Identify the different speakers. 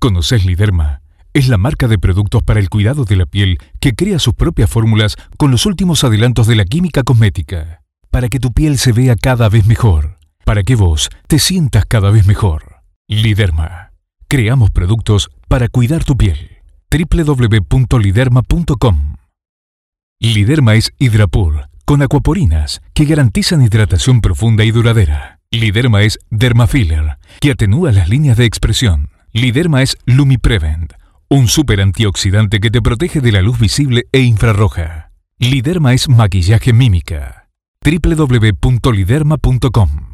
Speaker 1: ¿Conoces Liderma? Es la marca de productos para el cuidado de la piel que crea sus propias fórmulas con los últimos adelantos de la química cosmética. Para que tu piel se vea cada vez mejor. Para que vos te sientas cada vez mejor. Liderma. Creamos productos para cuidar tu piel. www.liderma.com Liderma es Hidrapur, con acuaporinas que garantizan hidratación profunda y duradera. Liderma es Dermafiller, que atenúa las líneas de expresión. Liderma es Lumiprevent, un super antioxidante que te protege de la luz visible e infrarroja. Liderma es maquillaje mímica. www.liderma.com